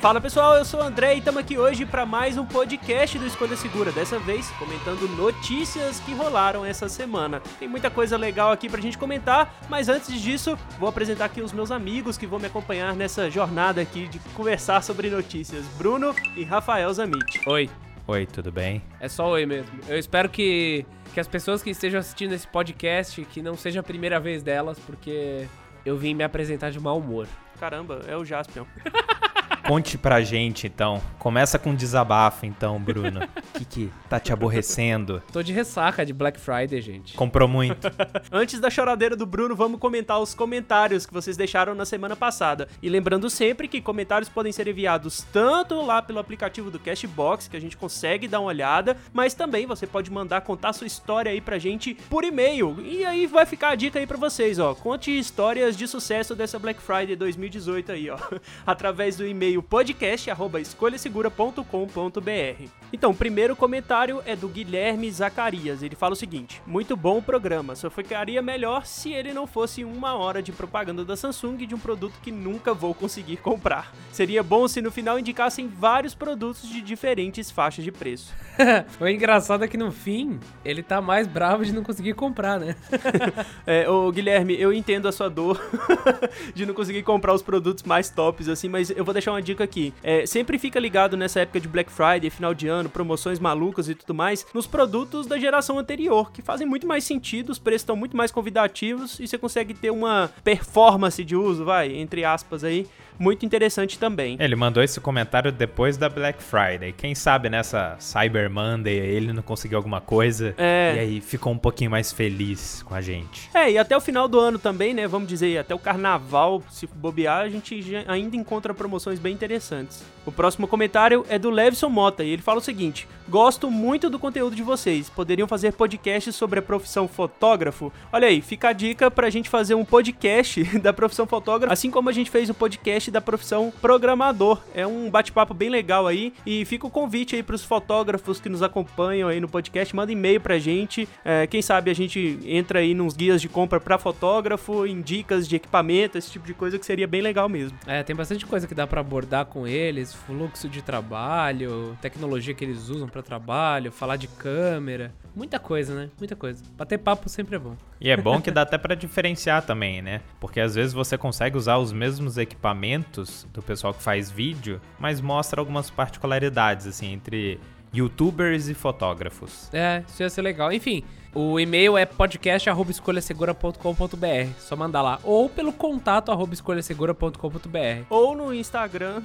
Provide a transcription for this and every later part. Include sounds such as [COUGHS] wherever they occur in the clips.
Fala pessoal, eu sou o André e estamos aqui hoje para mais um podcast do Escolha Segura. Dessa vez comentando notícias que rolaram essa semana. Tem muita coisa legal aqui pra gente comentar, mas antes disso, vou apresentar aqui os meus amigos que vão me acompanhar nessa jornada aqui de conversar sobre notícias: Bruno e Rafael Zamit. Oi. Oi, tudo bem? É só oi mesmo. Eu espero que, que as pessoas que estejam assistindo esse podcast, que não seja a primeira vez delas, porque eu vim me apresentar de mau humor. Caramba, é o Jaspion. [LAUGHS] Conte pra gente, então. Começa com um desabafo, então, Bruno. O que, que tá te aborrecendo? Tô de ressaca de Black Friday, gente. Comprou muito. [LAUGHS] Antes da choradeira do Bruno, vamos comentar os comentários que vocês deixaram na semana passada. E lembrando sempre que comentários podem ser enviados tanto lá pelo aplicativo do Cashbox, que a gente consegue dar uma olhada, mas também você pode mandar contar sua história aí pra gente por e-mail. E aí vai ficar a dica aí pra vocês, ó. Conte histórias de sucesso dessa Black Friday 2018 aí, ó. [LAUGHS] Através do e-mail podcast@escolhasegura.com.br. Então, o primeiro comentário é do Guilherme Zacarias. Ele fala o seguinte: Muito bom o programa, só ficaria melhor se ele não fosse uma hora de propaganda da Samsung de um produto que nunca vou conseguir comprar. Seria bom se no final indicassem vários produtos de diferentes faixas de preço. [LAUGHS] o engraçado é que no fim, ele tá mais bravo de não conseguir comprar, né? [LAUGHS] é, ô Guilherme, eu entendo a sua dor [LAUGHS] de não conseguir comprar os produtos mais tops, assim, mas eu vou deixar uma dica aqui. É, sempre fica ligado nessa época de Black Friday, final de ano, promoções malucas e tudo mais, nos produtos da geração anterior, que fazem muito mais sentido, os preços estão muito mais convidativos e você consegue ter uma performance de uso, vai, entre aspas aí, muito interessante também. Ele mandou esse comentário depois da Black Friday. Quem sabe nessa Cyber Monday ele não conseguiu alguma coisa é. e aí ficou um pouquinho mais feliz com a gente. É, e até o final do ano também, né? Vamos dizer, até o carnaval, se bobear, a gente ainda encontra promoções bem interessantes. O próximo comentário é do Levson Mota e ele fala o seguinte: Gosto muito do conteúdo de vocês. Poderiam fazer podcasts sobre a profissão fotógrafo? Olha aí, fica a dica pra gente fazer um podcast [LAUGHS] da profissão fotógrafo, assim como a gente fez o podcast da profissão programador. É um bate-papo bem legal aí e fica o convite aí pros fotógrafos que nos acompanham aí no podcast, manda e-mail pra gente. É, quem sabe a gente entra aí nos guias de compra pra fotógrafo, em dicas de equipamento, esse tipo de coisa que seria bem legal mesmo. É, tem bastante coisa que dá para abordar com eles, fluxo de trabalho, tecnologia que eles usam para trabalho, falar de câmera, muita coisa, né? Muita coisa. Bater papo sempre é bom. E é bom que dá [LAUGHS] até para diferenciar também, né? Porque às vezes você consegue usar os mesmos equipamentos do pessoal que faz vídeo, mas mostra algumas particularidades assim entre youtubers e fotógrafos. É, isso ia ser legal. Enfim, o e-mail é podcast@escolhasegura.com.br. Só mandar lá ou pelo contato escolhasegura.com.br. Ou no Instagram.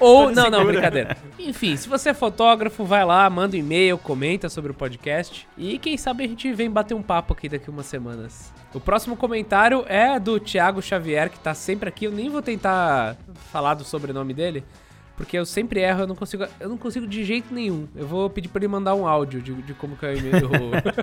ou [LAUGHS] não, não, brincadeira. Enfim, se você é fotógrafo, vai lá, manda um e-mail, comenta sobre o podcast e quem sabe a gente vem bater um papo aqui daqui umas semanas. O próximo comentário é do Thiago Xavier, que tá sempre aqui. Eu nem vou tentar falar do sobrenome dele, porque eu sempre erro, eu não consigo, eu não consigo de jeito nenhum. Eu vou pedir para ele mandar um áudio de, de como que é o e-mail.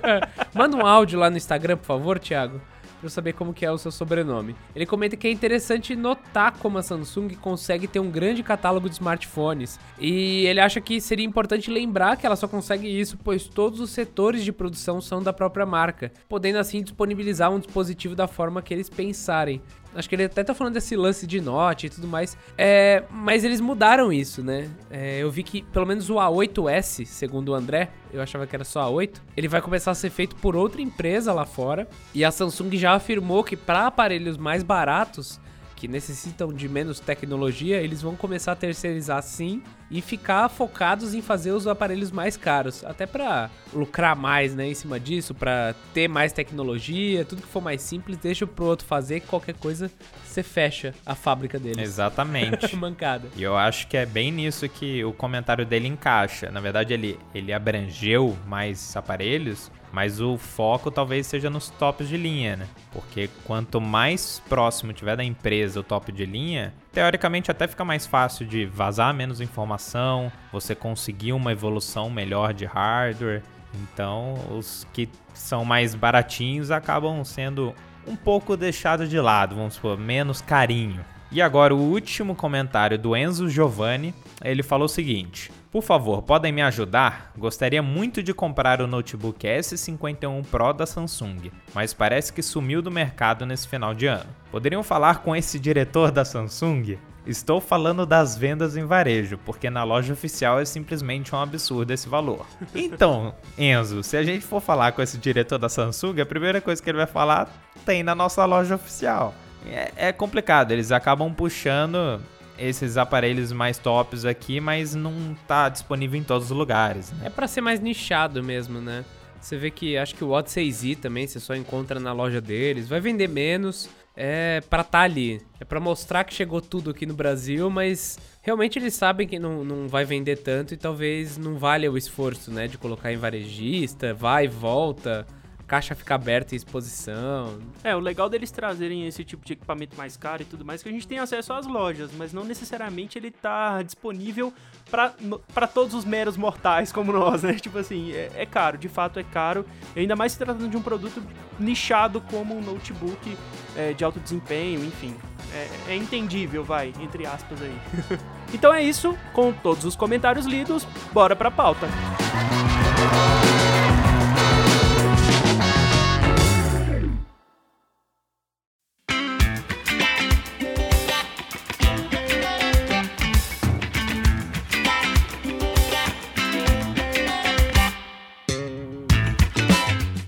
[LAUGHS] Manda um áudio lá no Instagram, por favor, Thiago para saber como que é o seu sobrenome. Ele comenta que é interessante notar como a Samsung consegue ter um grande catálogo de smartphones. E ele acha que seria importante lembrar que ela só consegue isso, pois todos os setores de produção são da própria marca, podendo assim disponibilizar um dispositivo da forma que eles pensarem. Acho que ele até tá falando desse lance de note e tudo mais. É, mas eles mudaram isso, né? É, eu vi que pelo menos o A8S, segundo o André, eu achava que era só A8, ele vai começar a ser feito por outra empresa lá fora. E a Samsung já afirmou que para aparelhos mais baratos, que necessitam de menos tecnologia, eles vão começar a terceirizar sim e ficar focados em fazer os aparelhos mais caros, até para lucrar mais, né, em cima disso, para ter mais tecnologia, tudo que for mais simples, deixa pro outro fazer, que qualquer coisa você fecha a fábrica deles. Exatamente. [LAUGHS] Mancada. E eu acho que é bem nisso que o comentário dele encaixa. Na verdade, ele ele abrangeu mais aparelhos, mas o foco talvez seja nos tops de linha, né? Porque quanto mais próximo tiver da empresa o top de linha, teoricamente até fica mais fácil de vazar menos informação, você conseguir uma evolução melhor de hardware. Então, os que são mais baratinhos acabam sendo um pouco deixados de lado, vamos supor, menos carinho. E agora o último comentário do Enzo Giovanni, ele falou o seguinte: por favor, podem me ajudar? Gostaria muito de comprar o notebook S51 Pro da Samsung, mas parece que sumiu do mercado nesse final de ano. Poderiam falar com esse diretor da Samsung? Estou falando das vendas em varejo, porque na loja oficial é simplesmente um absurdo esse valor. [LAUGHS] Então, Enzo, se a gente for falar com esse diretor da Samsung, a primeira coisa que ele vai falar tem na nossa loja oficial. É, é complicado, eles acabam puxando esses aparelhos mais tops aqui, mas não tá disponível em todos os lugares. Né? É para ser mais nichado mesmo, né? Você vê que acho que o Watch 6i também você só encontra na loja deles, vai vender menos é para estar tá ali. É para mostrar que chegou tudo aqui no Brasil, mas realmente eles sabem que não, não vai vender tanto e talvez não valha o esforço, né? De colocar em varejista, vai e volta caixa fica aberta em exposição. É, o legal deles trazerem esse tipo de equipamento mais caro e tudo mais, que a gente tem acesso às lojas, mas não necessariamente ele tá disponível para todos os meros mortais como nós, né? [LAUGHS] Tipo assim, é, é, caro, de fato é caro, ainda mais se tratando de um produto nichado como um notebook é, de alto desempenho, enfim. É, é entendível, vai, entre aspas aí. [LAUGHS] então é isso, com todos os comentários lidos, bora pra pauta. Música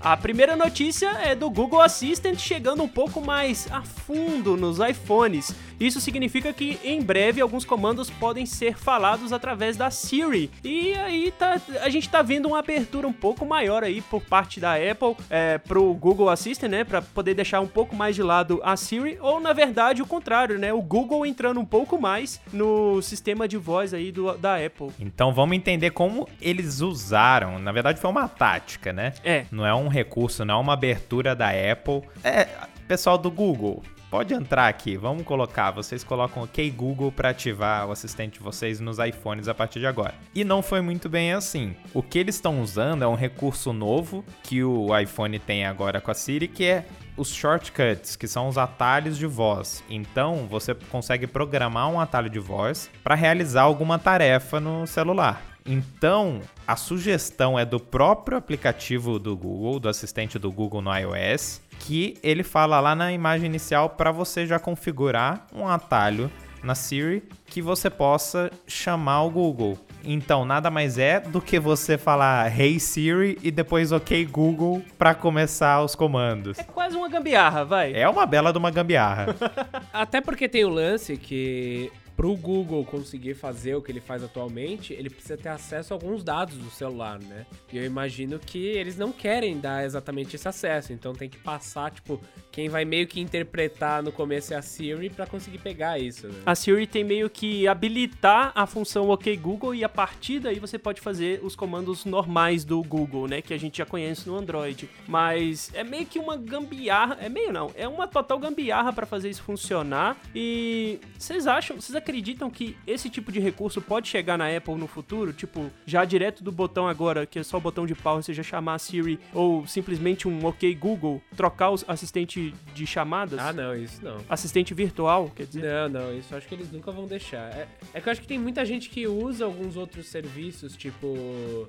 A primeira notícia é do Google Assistant chegando um pouco mais a fundo nos iPhones. Isso significa que em breve alguns comandos podem ser falados através da Siri. E aí tá, a gente tá vendo uma abertura um pouco maior aí por parte da Apple é, pro Google Assistant, né? Para poder deixar um pouco mais de lado a Siri, ou na verdade o contrário, né? O Google entrando um pouco mais no sistema de voz aí do, da Apple. Então vamos entender como eles usaram. Na verdade foi uma tática, né? É. Não é um recurso, não é uma abertura da Apple. É, pessoal do Google, pode entrar aqui, vamos colocar, vocês colocam OK Google para ativar o assistente de vocês nos iPhones a partir de agora. E não foi muito bem assim. O que eles estão usando é um recurso novo que o iPhone tem agora com a Siri, que é os shortcuts, que são os atalhos de voz. Então, você consegue programar um atalho de voz para realizar alguma tarefa no celular. Então, a sugestão é do próprio aplicativo do Google, do assistente do Google no iOS, que ele fala lá na imagem inicial para você já configurar um atalho na Siri que você possa chamar o Google. Então, nada mais é do que você falar Hey Siri e depois OK Google para começar os comandos. É quase uma gambiarra, vai. É uma bela de uma gambiarra. [LAUGHS] Até porque tem o lance que pro Google conseguir fazer o que ele faz atualmente, ele precisa ter acesso a alguns dados do celular, né? E eu imagino que eles não querem dar exatamente esse acesso, então tem que passar, tipo, quem vai meio que interpretar no começo é a Siri para conseguir pegar isso. Né? A Siri tem meio que habilitar a função OK Google e a partir daí você pode fazer os comandos normais do Google, né, que a gente já conhece no Android. Mas é meio que uma gambiarra, é meio não, é uma total gambiarra para fazer isso funcionar. E vocês acham, vocês acreditam que esse tipo de recurso pode chegar na Apple no futuro? Tipo, já direto do botão agora, que é só o botão de pau, você já chamar a Siri, ou simplesmente um OK Google, trocar o assistente de chamadas? Ah, não, isso não. Assistente virtual, quer dizer? Não, não, isso acho que eles nunca vão deixar. É, é que eu acho que tem muita gente que usa alguns outros serviços, tipo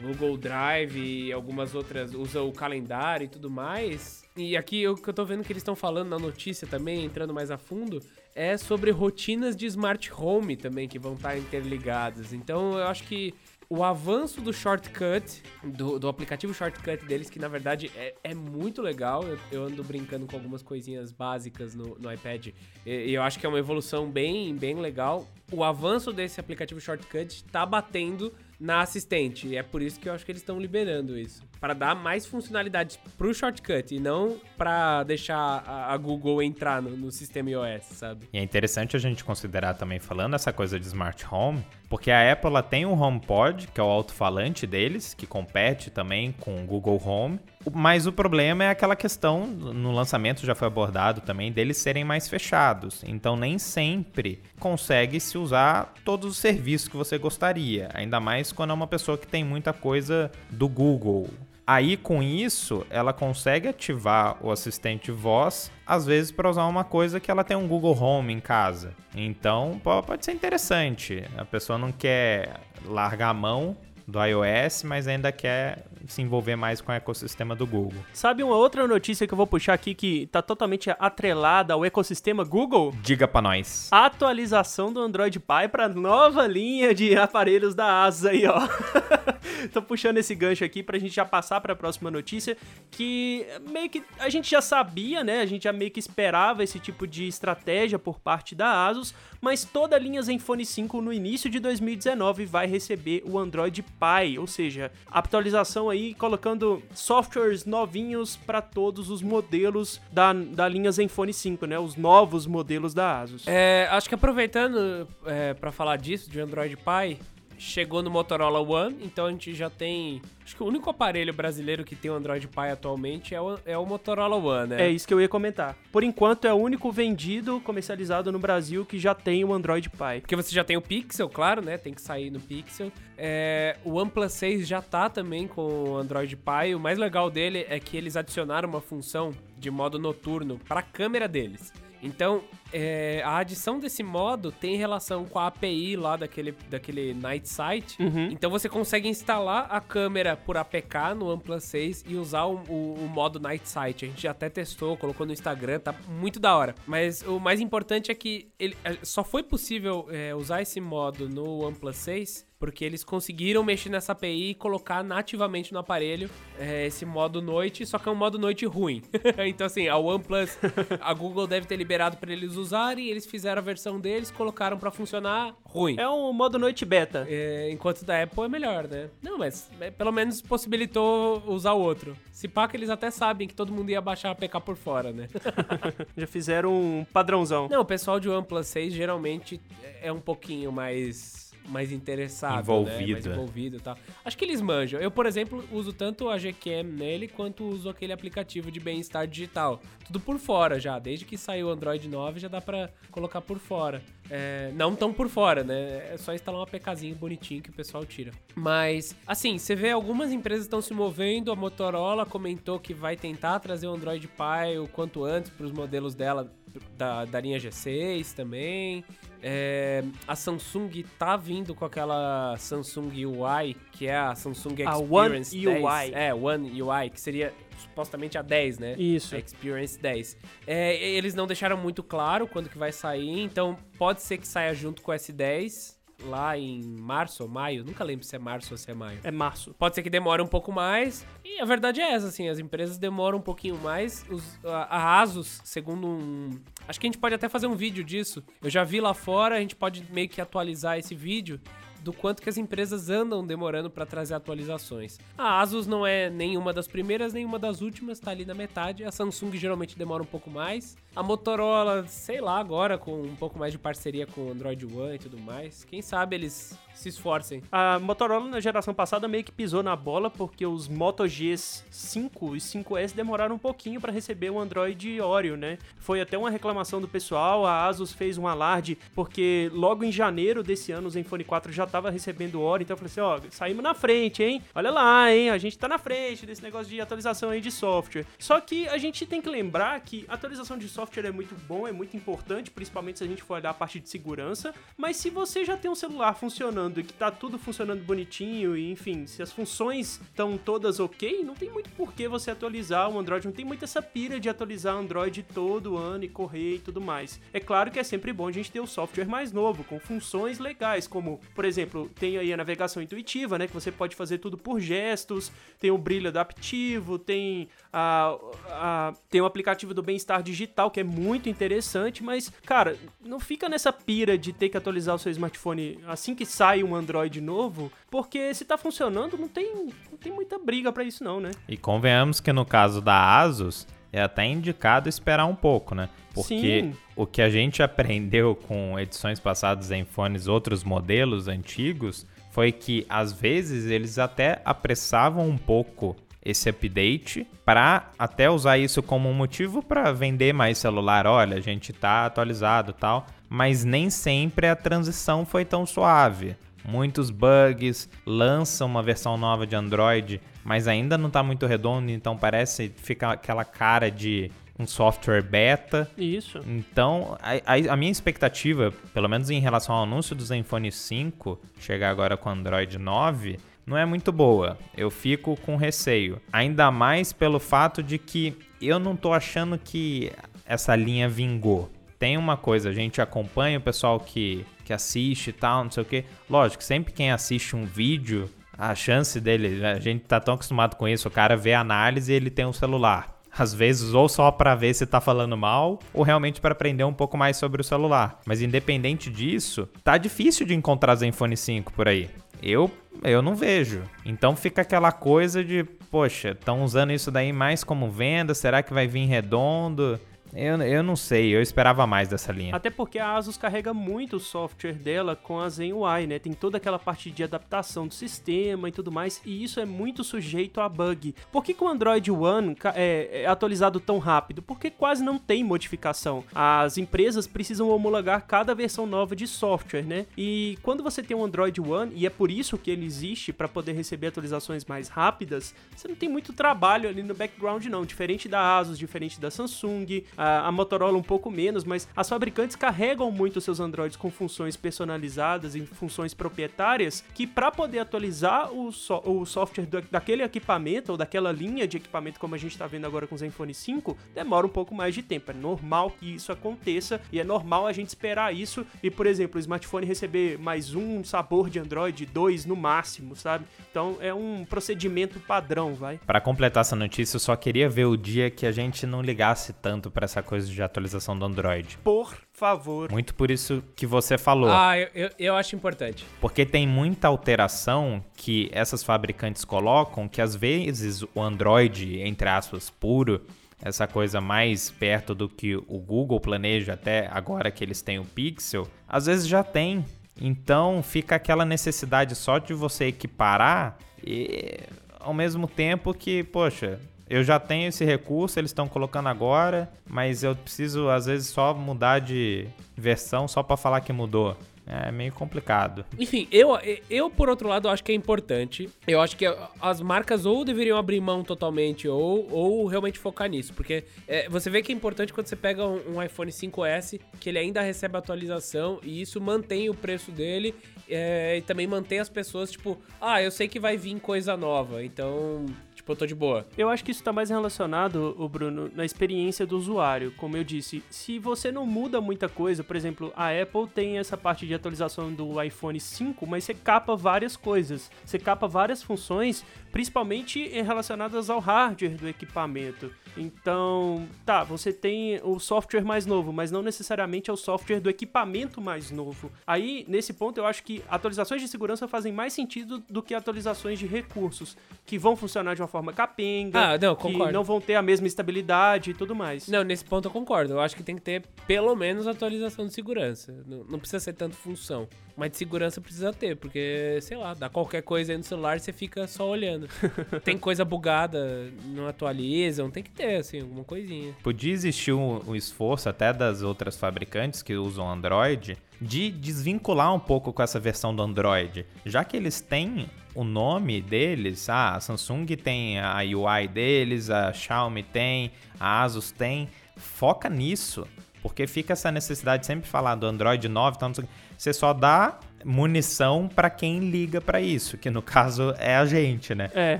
Google Drive e algumas outras, usa o calendário e tudo mais. E aqui o que eu tô vendo que eles estão falando na notícia também, entrando mais a fundo, é sobre rotinas de smart home também que vão estar interligadas. Então eu acho que o avanço do shortcut, do, do aplicativo shortcut deles, que na verdade é, é muito legal. Eu, eu, ando brincando com algumas coisinhas básicas no, no iPad e, e, eu acho que é uma evolução bem, bem legal. O avanço desse aplicativo shortcut tá batendo na assistente. E é por isso que eu acho que eles estão liberando isso. Para dar mais funcionalidades pro shortcut e não para deixar a, a, Google entrar no, no, sistema iOS, sabe? E é interessante a gente considerar também, falando essa coisa de smart home, porque a Apple ela tem o HomePod, que é o alto-falante deles, que compete também com o Google Home. Mas o problema é aquela questão, no lançamento já foi abordado também, deles serem mais fechados. Então nem sempre consegue se usar todos os serviços que você gostaria. Ainda mais quando é uma pessoa que tem muita coisa do Google. Aí com isso, ela consegue ativar o assistente voz, às vezes para usar uma coisa que ela tem um Google Home em casa. Então pode ser interessante. A pessoa não quer largar a mão do iOS, mas ainda quer se envolver mais com o ecossistema do Google. Sabe uma outra notícia que eu vou puxar aqui que tá totalmente atrelada ao ecossistema Google? Diga pra nós. Atualização do Android Pie para nova linha de aparelhos da ASUS aí, ó. [LAUGHS] Tô puxando esse gancho aqui pra gente já passar para a próxima notícia, que meio que a gente já sabia, né? A gente já meio que esperava esse tipo de estratégia por parte da ASUS, mas toda a linha Zenfone 5 no início de 2019 vai receber o Android Pie, ou seja, atualização aí colocando softwares novinhos para todos os modelos da, da linha Zenfone 5, né? Os novos modelos da ASUS. É, acho que aproveitando é, para falar disso, de Android Pie, chegou no Motorola One, então a gente já tem. Acho que o único aparelho brasileiro que tem o Android Pie atualmente é o, é o Motorola One, né? É isso que eu ia comentar. Por enquanto é o único vendido, comercializado no Brasil que já tem o Android Pie. Porque você já tem o Pixel, claro, né? Tem que sair no Pixel. É, o OnePlus 6 já tá também com o Android Pie. O mais legal dele é que eles adicionaram uma função de modo noturno para a câmera deles. Então, é, a adição desse modo tem relação com a API lá daquele, daquele Night Sight. Uhum. Então você consegue instalar a câmera por APK no OnePlus 6 e usar o, o, o, modo Night Sight. A gente até testou, colocou no Instagram, tá muito da hora. Mas o mais importante é que ele, é, só foi possível é, usar esse modo no OnePlus 6 porque eles conseguiram mexer nessa API e colocar nativamente no aparelho é, esse modo noite, só que é um modo noite ruim. [LAUGHS] então, assim, a OnePlus, a Google deve ter liberado para eles usarem, eles fizeram a versão deles, colocaram para funcionar ruim. É um modo noite beta. É, enquanto da Apple é melhor, né? Não, mas é, pelo menos possibilitou usar o outro. Se pá que eles até sabem que todo mundo ia baixar a APK por fora, né? [LAUGHS] Já fizeram um padrãozão. Não, o pessoal de OnePlus 6 geralmente é um pouquinho mais mais interessado, envolvido, né? mais envolvido e tal. Acho que eles manjam. Eu, por exemplo, uso tanto a GQM nele quanto uso aquele aplicativo de bem-estar digital. Tudo por fora já, desde que saiu o Android 9 já dá para colocar por fora. É, não tão por fora, né? É só instalar um APKzinho bonitinho que o pessoal tira. Mas, assim, você vê algumas empresas estão se movendo. A Motorola comentou que vai tentar trazer o Android Pie o quanto antes para os modelos dela da, da linha G6 também. É, a Samsung tá vindo com aquela Samsung UI, que é a Samsung Experience a One 10. UI. É, One UI, que seria supostamente a 10, né? Isso. Experience 10. É, eles não deixaram muito claro quando que vai sair, então pode ser que saia junto com o S10 lá em março ou maio, nunca lembro se é março ou se é maio. É março. Pode ser que demore um pouco mais. E a verdade é essa, assim, as empresas demoram um pouquinho mais. Os, a, a Asus, segundo um. Acho que a gente pode até fazer um vídeo disso. Eu já vi lá fora, a gente pode meio que atualizar esse vídeo do quanto que as empresas andam demorando para trazer atualizações. A Asus não é nenhuma das primeiras, nenhuma das últimas, tá ali na metade. A Samsung geralmente demora um pouco mais. A Motorola, sei lá, agora com um pouco mais de parceria com o Android One e tudo mais. Quem sabe eles se esforcem. A Motorola na geração passada meio que pisou na bola porque os Moto Gs 5 e 5S demoraram um pouquinho para receber o Android Oreo, né? Foi até uma reclamação do pessoal, a Asus fez um alarde porque logo em janeiro desse ano o Zenfone 4 já estava recebendo o Oreo, então eu falei assim, ó, saímos na frente, hein? Olha lá, hein? A gente tá na frente desse negócio de atualização aí de software. Só que a gente tem que lembrar que atualização de software é muito bom, é muito importante, principalmente se a gente for olhar a parte de segurança, mas se você já tem um celular funcionando funcionando e que tá tudo funcionando bonitinho e enfim, se as funções estão todas ok, não tem muito por que você atualizar o Android, não tem muito essa pira de atualizar o Android todo ano e correr e tudo mais. É claro que é sempre bom a gente ter o software mais novo, com funções legais, como, por exemplo, tem aí a navegação intuitiva, né, que você pode fazer tudo por gestos, tem o brilho adaptivo, tem a, a tem o aplicativo do bem-estar digital, que é muito interessante, mas, cara, não fica nessa pira de ter que atualizar o seu smartphone assim que sai um Android novo, porque se tá funcionando, não tem, não tem muita briga para isso não, né? E convenhamos que no caso da Asus, é até indicado esperar um pouco, né? Porque Sim. o que a gente aprendeu com edições passadas em fones outros modelos antigos foi que às vezes eles até apressavam um pouco esse update para até usar isso como um motivo para vender mais celular. Olha, a gente tá atualizado, tal mas nem sempre a transição foi tão suave. Muitos bugs, lançam uma versão nova de Android, mas ainda não está muito redondo, então parece ficar aquela cara de um software beta. Isso. Então, a, a, a, minha expectativa, pelo menos em relação ao anúncio do Zenfone 5, chegar agora com Android 9, não é muito boa. Eu fico com receio. Ainda mais pelo fato de que eu não tô achando que essa linha vingou. Tem uma coisa, a gente acompanha o pessoal que, que assiste e tal, não sei o que. Lógico, sempre quem assiste um vídeo, a chance dele, a gente tá tão acostumado com isso, o cara vê a análise e ele tem um celular. Às vezes, ou só para ver se tá falando mal, ou realmente para aprender um pouco mais sobre o celular. Mas independente disso, tá difícil de encontrar Zenfone 5 por aí. Eu, eu não vejo. Então fica aquela coisa de, poxa, estão usando isso daí mais como venda? Será que vai vir redondo? Eu, eu não sei, eu esperava mais dessa linha. Até porque a Asus carrega muito o software dela com a Zen UI, né? Tem toda aquela parte de adaptação do sistema e tudo mais, e isso é muito sujeito a bug. Por que, que o Android One é, é atualizado tão rápido? Porque quase não tem modificação. As empresas precisam homologar cada versão nova de software, né? E quando você tem um Android One, e é por isso que ele existe, para poder receber atualizações mais rápidas, você não tem muito trabalho ali no background, não. Diferente da Asus, diferente da Samsung a, a Motorola um pouco menos, mas as fabricantes carregam muito seus Androids com funções personalizadas e funções proprietárias que para poder atualizar o, so, o software do, daquele equipamento ou daquela linha de equipamento como a gente está vendo agora com o Zenfone 5, demora um pouco mais de tempo. É normal que isso aconteça e é normal a gente esperar isso e, por exemplo, o smartphone receber mais um sabor de Android, dois no máximo, sabe? Então é um procedimento padrão, vai. Para completar essa notícia, eu só queria ver o dia que a gente não ligasse tanto para essa coisa de atualização do Android. Por favor. Muito por isso que você falou. Ah, eu, eu, eu, acho importante. Porque tem muita alteração que essas fabricantes colocam que às vezes o Android, entre aspas, puro, essa coisa mais perto do que o Google planeja até agora que eles têm o Pixel, às vezes já tem. Então fica aquela necessidade só de você equiparar e ao mesmo tempo que, poxa, eu já tenho esse recurso, eles estão colocando agora, mas eu preciso às vezes só mudar de versão só para falar que mudou. É meio complicado. Enfim, eu, eu, por outro lado, acho que é importante. Eu acho que as marcas ou deveriam abrir mão totalmente ou, ou realmente focar nisso. Porque é, você vê que é importante quando você pega um, um, iPhone 5S, que ele ainda recebe atualização e isso mantém o preço dele é, e também mantém as pessoas, tipo, ah, eu sei que vai vir coisa nova, então Tipo, eu tô de boa. Eu acho que isso tá mais relacionado, o Bruno, na experiência do usuário. Como eu disse, se você não muda muita coisa, por exemplo, a Apple tem essa parte de atualização do iPhone 5, mas você capa várias coisas. Você capa várias funções, principalmente relacionadas ao hardware do equipamento. Então, tá, você tem o software mais novo, mas não necessariamente é o software do equipamento mais novo. Aí, nesse ponto, eu acho que atualizações de segurança fazem mais sentido do que atualizações de recursos, que vão funcionar de uma forma capenga, ah, não, que não vão ter a mesma estabilidade e tudo mais. Não, nesse ponto eu concordo. Eu acho que tem que ter pelo menos atualização de segurança. Não, não precisa ser tanto função. Mas de segurança precisa ter, porque, sei lá, dá qualquer coisa aí no celular você fica só olhando. [LAUGHS] tem coisa bugada, não atualizam, tem que ter, assim, alguma coisinha. Podia existir um, um esforço até das outras fabricantes que usam Android de desvincular um pouco com essa versão do Android. Já que eles têm o nome deles, ah, a Samsung tem a UI deles, a Xiaomi tem, a Asus tem, foca nisso. Porque fica essa necessidade de sempre falar do Android 9, então você só dá munição para quem liga para isso, que no [LAUGHS] caso é a gente, né? É.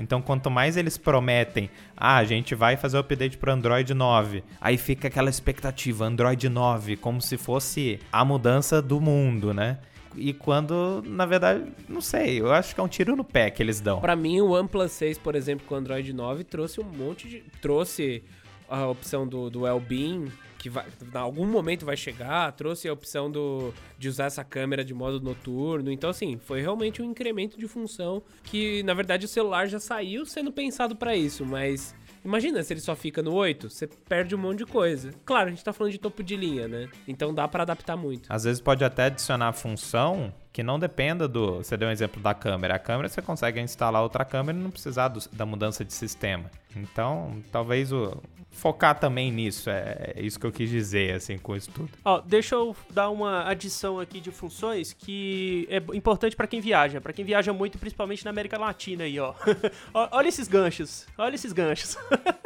Então, quanto mais eles prometem, ah, a gente vai fazer o update para Android 9, aí fica aquela expectativa, Android 9, como se fosse a mudança do mundo, né? E quando, na verdade, não sei, eu acho que é um tiro no pé que eles dão. Para mim, o OnePlus 6, por exemplo, com o Android 9, trouxe um monte de. trouxe a opção do, do Wellbeing, que vai, em algum momento vai chegar, trouxe a opção do, de usar essa câmera de modo noturno. Então, assim, foi realmente um incremento de função que, na verdade, o celular já saiu sendo pensado para isso, mas Imagina se ele só fica no 8, você perde um monte de coisa. Claro, a gente tá falando de topo de linha, né? Então dá para adaptar muito. Às vezes pode até adicionar função que não dependa do. Você deu um exemplo da câmera. A câmera você consegue instalar outra câmera e não precisar do, da mudança de sistema. Então, talvez o, focar também nisso. É, é, isso que eu quis dizer, assim, com isso tudo. Ó, deixa eu dar uma adição aqui de funções que é importante para quem viaja, para quem viaja muito, principalmente na América Latina aí, ó. [LAUGHS] olha esses ganchos, olha esses ganchos.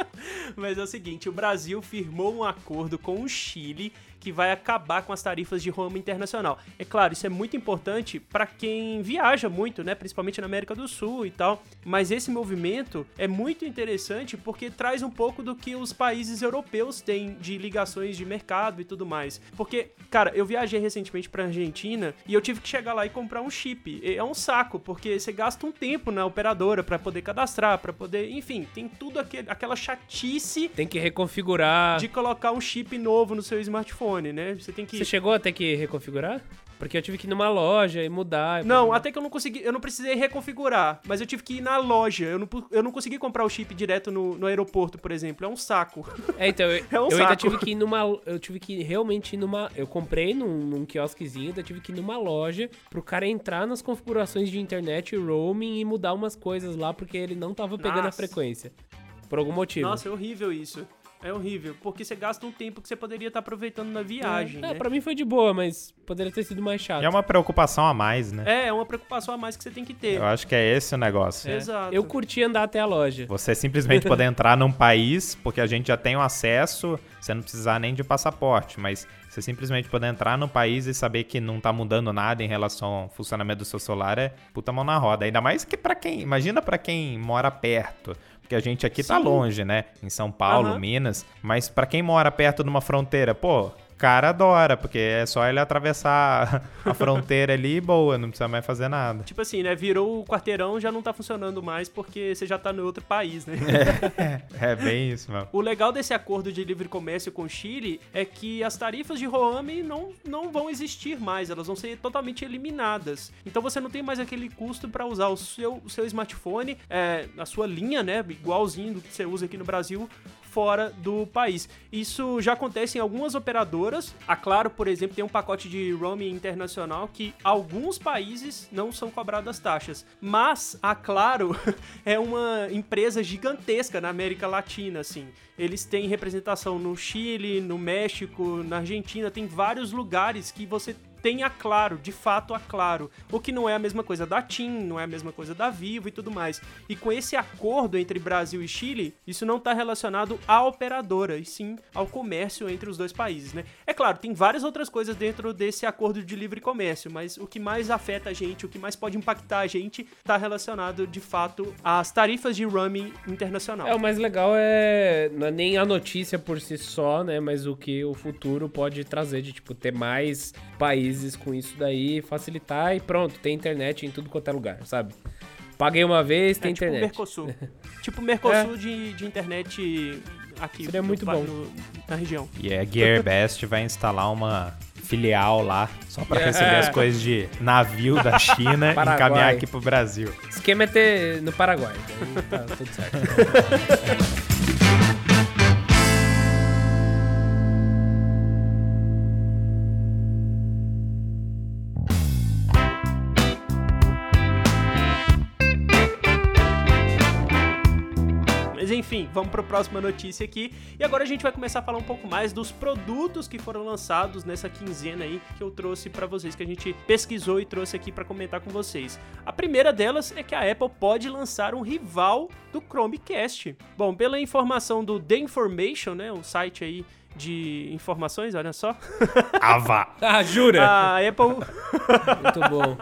[LAUGHS] Mas é o seguinte, o Brasil firmou um acordo com o Chile que vai acabar com as tarifas de roaming internacional. É claro, isso é muito importante para quem viaja muito, né, principalmente na América do Sul e tal, mas esse movimento é muito interessante porque traz um pouco do que os países europeus têm de ligações de mercado e tudo mais. Porque, cara, eu viajei recentemente para Argentina e eu tive que chegar lá e comprar um chip. É um saco, porque você gasta um tempo na operadora para poder cadastrar, para poder, enfim, tem tudo aquele, aquela chatice Tem que reconfigurar. de colocar um chip novo no seu smartphone, né? Você tem que Você chegou a ter que reconfigurar? Porque eu tive que ir numa loja e mudar. e Não, até que eu não consegui, eu não precisei reconfigurar, mas eu tive que ir na loja. Eu não, eu não consegui comprar o chip direto no, no aeroporto, por exemplo. É um saco. É, então, eu, [LAUGHS] É um eu ainda saco. tive que ir numa. Eu tive que realmente ir numa. Eu comprei num, num quiosquezinho, ainda tive que ir numa loja pro cara entrar nas configurações de internet roaming e mudar umas coisas lá, porque ele não tava pegando a Nossa. frequência. Por algum motivo. Nossa, é horrível isso. É horrível, porque você gasta um tempo que você poderia estar aproveitando na viagem, É, né? pra mim foi de boa, mas poderia ter sido mais chato. E é uma preocupação a mais, né? É, é uma preocupação a mais que você tem que ter. Eu acho que é esse o negócio. É. Exato. Eu curti andar até a loja. Você simplesmente [LAUGHS] poder entrar num país, porque a gente já tem o acesso, você não precisar nem de passaporte, mas você simplesmente poder entrar no país e saber que não tá mudando nada em relação ao funcionamento do seu celular é puta mão na roda. Ainda mais que pra quem, imagina pra quem mora perto, porque a gente aqui tá Sim. longe, né? Em São Paulo, Aham. Minas, mas pra quem mora perto de uma fronteira, pô, cara adora, porque é só ele atravessar a fronteira ali e boa, não precisa mais fazer nada. Tipo assim, né? Virou o quarteirão, já não tá funcionando mais porque você já tá no outro país, né? É bem isso, mano. O legal desse acordo de livre comércio com o Chile é que as tarifas de roaming não, não vão existir mais, elas vão ser totalmente eliminadas. Então você não tem mais aquele custo para usar o seu, o seu smartphone, é, a sua linha, né, igualzinho do que você usa aqui no Brasil, fora do país. Isso já acontece em algumas operadoras. A Claro, por exemplo, tem um pacote de roaming internacional que alguns países não são cobradas taxas, mas a Claro [LAUGHS] é uma empresa gigantesca na América Latina, assim. Eles têm representação no Chile, no México, na Argentina, tem vários lugares que você tem a Claro, de fato a Claro. O que não é a mesma coisa da TIM, não é a mesma coisa da Vivo e tudo mais. E com esse acordo entre Brasil e Chile, isso não está relacionado à operadora, e sim ao comércio entre os dois países, né? É claro, tem várias outras coisas dentro desse acordo de livre comércio, mas o que mais afeta a gente, o que mais pode impactar a gente, está relacionado de fato às tarifas de roaming internacional. É, o mais legal é não é nem a notícia por si só, né? Mas o que o futuro pode trazer de, tipo, ter mais países com isso daí, facilitar e pronto, tem internet em tudo quanto é lugar, sabe? Paguei uma vez, tem é, tipo o internet. Mercosul. [LAUGHS] tipo Mercosul de, de internet aqui. Seria no muito bom. no- na região. E a Gearbest vai instalar uma filial lá, só pra receber as coisas de navio da [LAUGHS] China e encaminhar aqui pro Brasil. O esquema é ter no Paraguai, daí tá tudo certo. [LAUGHS] vamos para a próxima notícia aqui. E agora a gente vai começar a falar um pouco mais dos produtos que foram lançados nessa quinzena aí que eu trouxe para vocês, que a gente pesquisou e trouxe aqui para comentar com vocês. A primeira delas é que a Apple pode lançar um rival do Chromecast. Bom, pela informação do The Information, né, um site aí de informações, olha só. Ava! ah, jura? A Apple Muito bom.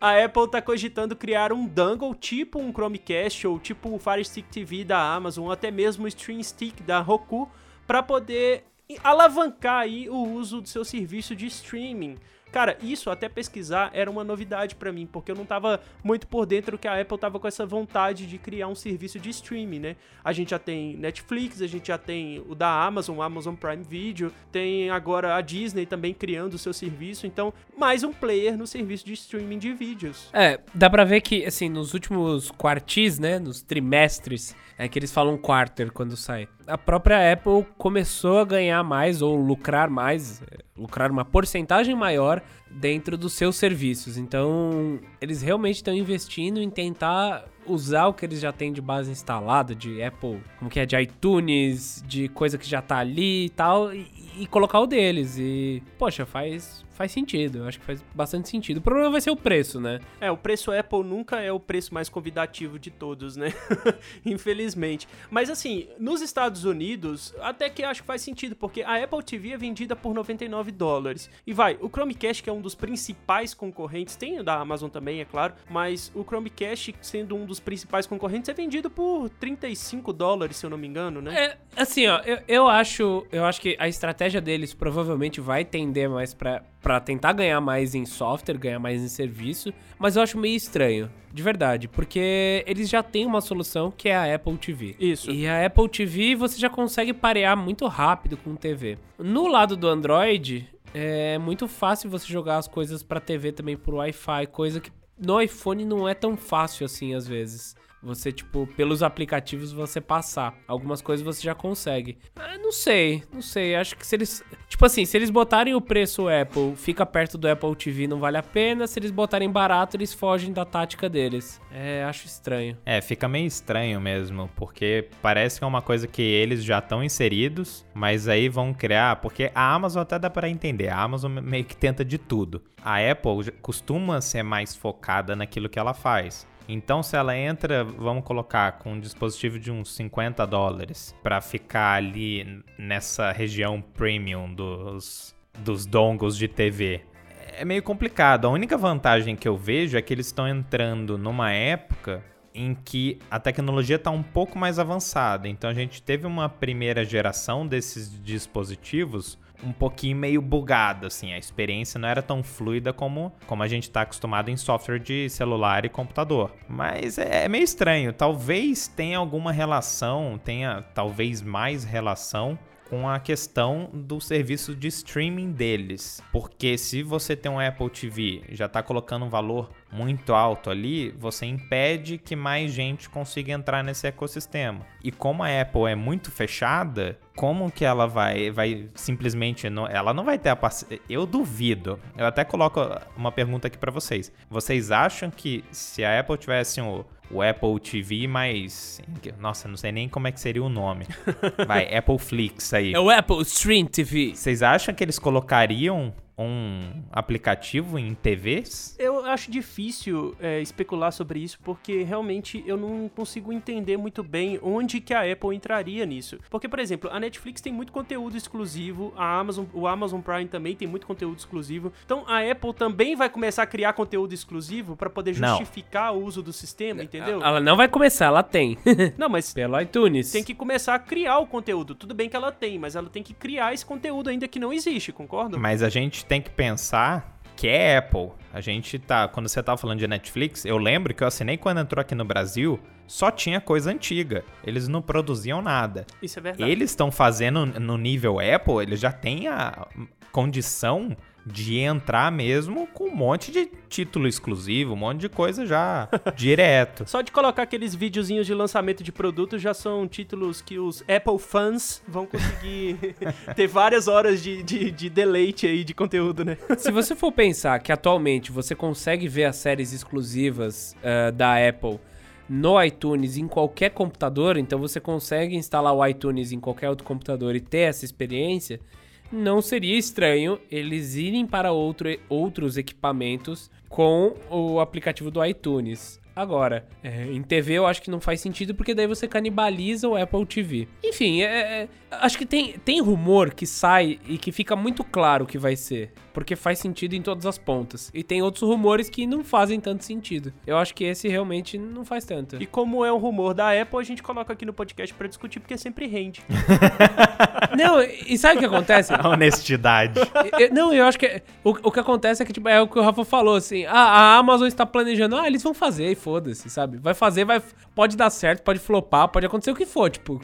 A Apple tá cogitando criar um dongle tipo um Chromecast ou tipo o Fire Stick TV da Amazon, ou até mesmo o Stream Stick da Roku, para poder alavancar aí o uso do seu serviço de streaming. Cara, isso até pesquisar era uma novidade pra mim, porque eu não tava muito por dentro que a Apple tava com essa vontade de criar um serviço de streaming, né? A gente já tem Netflix, a gente já tem o da Amazon, Amazon Prime Video, tem agora a Disney também criando o seu serviço, então mais um player no serviço de streaming de vídeos. É, dá pra ver que, assim, nos últimos quartis, né, nos trimestres, é que eles falam quarter quando sai. A própria Apple começou a ganhar mais ou lucrar mais, lucrar uma porcentagem maior dentro dos seus serviços. Então, eles realmente estão investindo em tentar usar o que eles já têm de base instalada, de Apple, como que é, de iTunes, de coisa que já tá ali e tal, e, e colocar o deles. E, poxa, faz, faz sentido. Eu acho que faz bastante sentido. O problema vai ser o preço, né? É, o preço Apple nunca é o preço mais convidativo de todos, né? [LAUGHS] Infelizmente. Mas assim, nos Estados Unidos, até que acho que faz sentido, porque a Apple TV é vendida por 99 dólares. E vai, o Chromecast, que é um dos principais concorrentes, tem o da Amazon também, é claro, mas o Chromecast, sendo um dos principais concorrentes, é vendido por 35 dólares, se eu não me engano, né? É, assim, ó, eu, eu acho, eu acho que a estratégia deles provavelmente vai tender mais pra, pra tentar ganhar mais em software, ganhar mais em serviço, mas eu acho meio estranho, de verdade, porque eles já têm uma solução que é a Apple TV. Isso. E a Apple TV você já consegue parear muito rápido com TV. No lado do Android, é muito fácil você jogar as coisas pra TV também por Wi-Fi, coisa que no iPhone não é tão fácil assim às vezes. Você, tipo, pelos aplicativos você passar. Algumas coisas você já consegue. Ah, não sei, não sei. Acho que se eles. Tipo assim, se eles botarem o preço Apple, fica perto do Apple TV, não vale a pena. Se eles botarem barato, eles fogem da tática deles. É, acho estranho. É, fica meio estranho mesmo, porque parece que é uma coisa que eles já estão inseridos, mas aí vão criar. Porque a Amazon até dá para entender. A Amazon meio que tenta de tudo. A Apple costuma ser mais focada naquilo que ela faz. Então, se ela entra, vamos colocar, com um dispositivo de uns 50 dólares para ficar ali nessa região premium dos, dos dongles de TV, é meio complicado. A única vantagem que eu vejo é que eles estão entrando numa época em que a tecnologia está um pouco mais avançada. Então, a gente teve uma primeira geração desses dispositivos um pouquinho meio bugado, assim. A experiência não era tão fluida como, como a gente está acostumado em software de celular e computador. Mas é, é meio estranho. Talvez tenha alguma relação, tenha talvez mais relação com a questão do serviço de streaming deles. Porque se você tem um Apple TV, já está colocando um valor muito alto ali, você impede que mais gente consiga entrar nesse ecossistema. E como a Apple é muito fechada, como que ela vai vai simplesmente não, ela não vai ter a. Eu duvido. Eu até coloco uma pergunta aqui para vocês. Vocês acham que se a Apple tivesse um o Apple TV, mas. Nossa, não sei nem como é que seria o nome. [LAUGHS] Vai, Apple Flix aí. É o Apple Stream TV. Vocês acham que eles colocariam um aplicativo em TVs? Eu acho difícil é, especular sobre isso, porque realmente eu não consigo entender muito bem onde que a Apple entraria nisso. Porque, por exemplo, a Netflix tem muito conteúdo exclusivo, a Amazon, o Amazon Prime também tem muito conteúdo exclusivo. Então a Apple também vai começar a criar conteúdo exclusivo para poder justificar não. o uso do sistema, entendeu? Ela não vai começar, ela tem. [LAUGHS] não, mas pelo iTunes. Tem que começar a criar o conteúdo. Tudo bem que ela tem, mas ela tem que criar esse conteúdo ainda que não existe, concorda? Mas a gente tem que pensar que é Apple. A gente tá. Quando você tava falando de Netflix, eu lembro que eu assinei quando entrou aqui no Brasil, só tinha coisa antiga. Eles não produziam nada. Isso é verdade. Eles estão fazendo no nível Apple, eles já têm a condição de entrar mesmo com um monte de título exclusivo, um monte de coisa já [LAUGHS] direto. Só de colocar aqueles videozinhos de lançamento de produtos já são títulos que os Apple fãs vão conseguir [LAUGHS] ter várias horas de, de, de deleite aí de conteúdo, né? Se você for pensar que atualmente você consegue ver as séries exclusivas uh, da Apple no iTunes em qualquer computador, então você consegue instalar o iTunes em qualquer outro computador e ter essa experiência não seria estranho eles irem para outro, outros equipamentos com o aplicativo do iTunes. Agora, é, em TV eu acho que não faz sentido porque daí você canibaliza o Apple TV. Enfim, é, é, acho que tem, tem rumor que sai e que fica muito claro o que vai ser. Porque faz sentido em todas as pontas. E tem outros rumores que não fazem tanto sentido. Eu acho que esse realmente não faz tanto. E como é um rumor da Apple, a gente coloca aqui no podcast para discutir, porque sempre rende. [LAUGHS] não, e sabe o que acontece? [LAUGHS] A honestidade. Eu, não, eu acho que. O, o que acontece é que, tipo, é o que o Rafa falou, assim. Ah, a Amazon está planejando. Ah, eles vão fazer, e foda-se, sabe? Vai fazer, vai. Pode dar certo, pode flopar, pode acontecer o que for, tipo.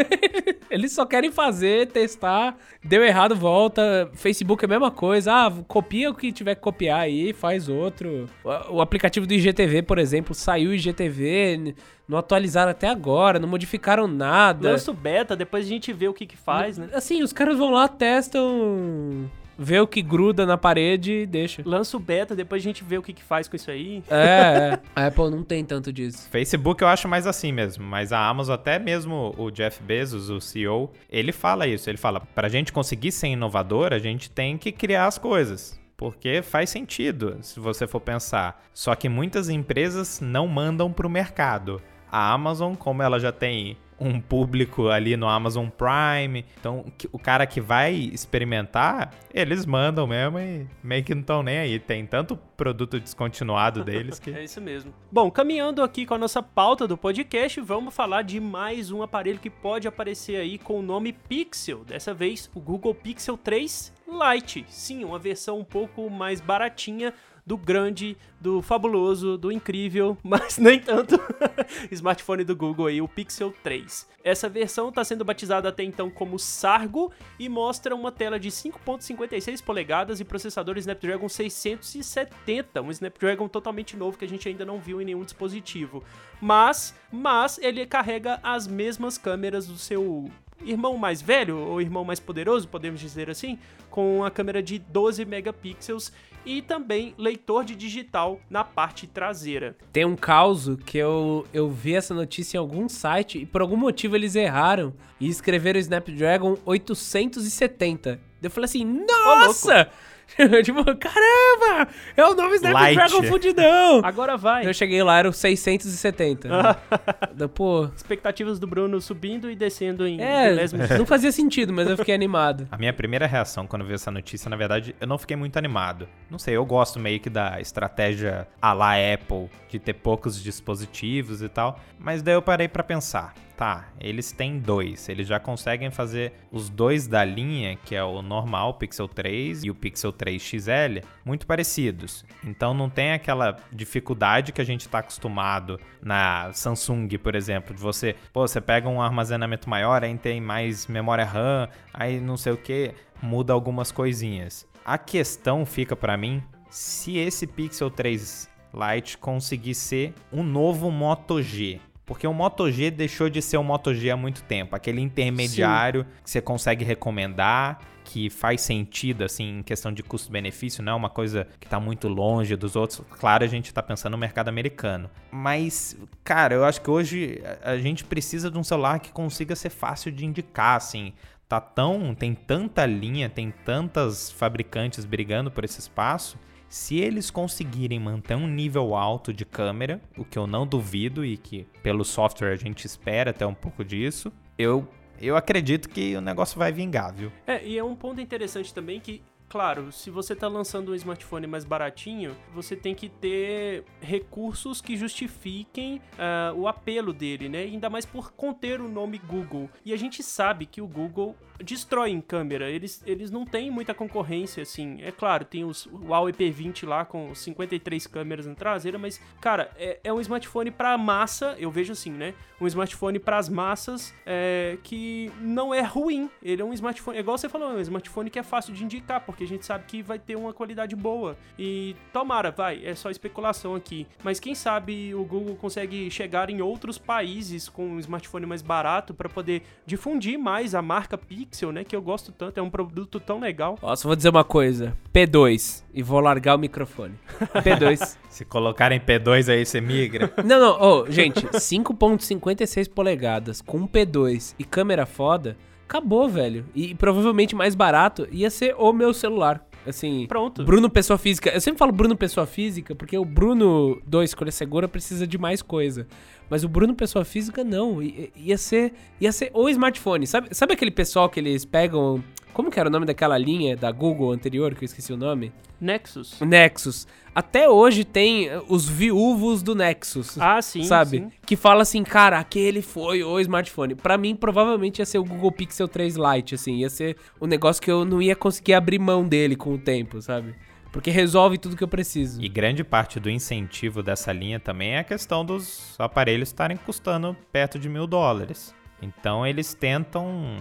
[LAUGHS] eles só querem fazer, testar. Deu errado, volta. Facebook é a mesma coisa. Ah, copia o que tiver que copiar aí, faz outro. O, aplicativo do IGTV, por exemplo, saiu o IGTV, não atualizaram até agora, não modificaram nada. Lança o beta, depois a gente vê o que que faz, né? Assim, os caras vão lá, testam vê o que gruda na parede e deixa. Lança o beta, depois a gente vê o que, que faz com isso aí. É, [LAUGHS] é. A Apple não tem tanto disso. Facebook eu acho mais assim mesmo, mas a Amazon, até mesmo o Jeff Bezos, o CEO, ele fala isso. Ele fala: pra gente conseguir ser inovador, a gente tem que criar as coisas. porque faz sentido se você for pensar. Só que muitas empresas não mandam para o mercado. A Amazon, como ela já tem um público ali no Amazon Prime. Então, o cara que vai experimentar, eles mandam mesmo e meio que não estão nem aí. Tem tanto produto descontinuado deles que. [LAUGHS] é isso mesmo. Bom, caminhando aqui com a nossa pauta do podcast, vamos falar de mais um aparelho que pode aparecer aí com o nome Pixel. Dessa vez, o Google Pixel 3 Lite. Sim, uma versão um pouco mais baratinha do grande, do fabuloso, do incrível, [LAUGHS] mas nem tanto [LAUGHS] smartphone do Google aí, o Pixel 3. Essa versão está sendo batizada até então como Sargo e mostra uma tela de 5.56 polegadas e processador Snapdragon 670, um Snapdragon totalmente novo que a gente ainda não viu em nenhum dispositivo. Mas, mas ele carrega as mesmas câmeras do seu irmão mais velho ou irmão mais poderoso, podemos dizer assim, com a câmera de 12 megapixels e também leitor de digital na parte traseira. Tem um caso que eu, eu vi essa notícia em algum site e por algum motivo eles erraram e escreveram Snapdragon 870. Eu falei assim, nossa! [LAUGHS] tipo, caramba! É o novo Snapdragon fudidão! Agora vai. Eu cheguei lá, era o 670. [LAUGHS] da, pô... Expectativas do Bruno subindo e descendo em É, [LAUGHS] não fazia sentido, mas eu fiquei animado. A minha primeira reação quando vi essa notícia, na verdade, eu não fiquei muito animado. Não sei, eu gosto meio que da estratégia à la Apple, de ter poucos dispositivos e tal. Mas daí eu parei para pensar tá, eles têm dois, eles já conseguem fazer os dois da linha, que é o normal Pixel 3 e o Pixel 3 XL, muito parecidos. Então não tem aquela dificuldade que a gente está acostumado na Samsung, por exemplo, de você, pô, você pega um armazenamento maior, aí tem mais memória RAM, aí não sei o que, muda algumas coisinhas. A questão fica para mim se esse Pixel 3 Lite conseguir ser um novo Moto G. Porque o Moto G deixou de ser o Moto G há muito tempo. Aquele intermediário Sim. que você consegue recomendar, que faz sentido, assim, em questão de custo-benefício, não é uma coisa que está muito longe dos outros. Claro, a gente está pensando no mercado americano. Mas, cara, eu acho que hoje a gente precisa de um celular que consiga ser fácil de indicar, assim. Tá tão. Tem tanta linha, tem tantas fabricantes brigando por esse espaço se eles conseguirem manter um nível alto de câmera, o que eu não duvido e que pelo software a gente espera até um pouco disso, eu eu acredito que o negócio vai vingar, viu? É, e é um ponto interessante também que claro, se você está lançando um smartphone mais baratinho, você tem que ter recursos que justifiquem uh, o apelo dele, né? Ainda mais por conter o nome Google. E a gente sabe que o Google destrói em câmera. Eles, eles não têm muita concorrência, assim. É claro, tem os, o Huawei P20 lá com 53 câmeras na traseira, mas, cara, é, é um smartphone para massa, eu vejo assim, né? Um smartphone para as massas é, que não é ruim. Ele é um smartphone, é igual você falou, é um smartphone que é fácil de indicar, porque a gente sabe que vai ter uma qualidade boa. E tomara, vai, é só especulação aqui. Mas quem sabe o Google consegue chegar em outros países com um smartphone mais barato para poder difundir mais a marca Pixel, né? Que eu gosto tanto, é um produto tão legal. Ó, só vou dizer uma coisa: P2 e vou largar o microfone. P2. [LAUGHS] Se colocarem P2 aí, você migra. Não, não, oh, gente, 5.56 polegadas com P2 e câmera foda acabou, velho. E provavelmente mais barato ia ser o meu celular. Assim, pronto. Bruno Pessoa Física. Eu sempre falo Bruno Pessoa Física porque o Bruno do Escolha Segura precisa de mais coisa. Mas o Bruno Pessoa Física não. I ia ser ia ser o smartphone. Sabe, sabe aquele pessoal que eles pegam como que era o nome daquela linha da Google anterior, que eu esqueci o nome? Nexus. Nexus. Até hoje tem eh, os viúvos do Nexus. Ah, sim. Sabe? Sim. Que fala assim, cara, aquele foi o smartphone. Para mim, provavelmente ia ser o Google Pixel 3 Lite, assim. Ia ser um negócio que eu não ia conseguir abrir mão dele com o tempo, sabe? Porque resolve tudo que eu preciso. E grande parte do incentivo dessa linha também é a questão dos aparelhos estarem custando perto de mil dólares. Então eles tentam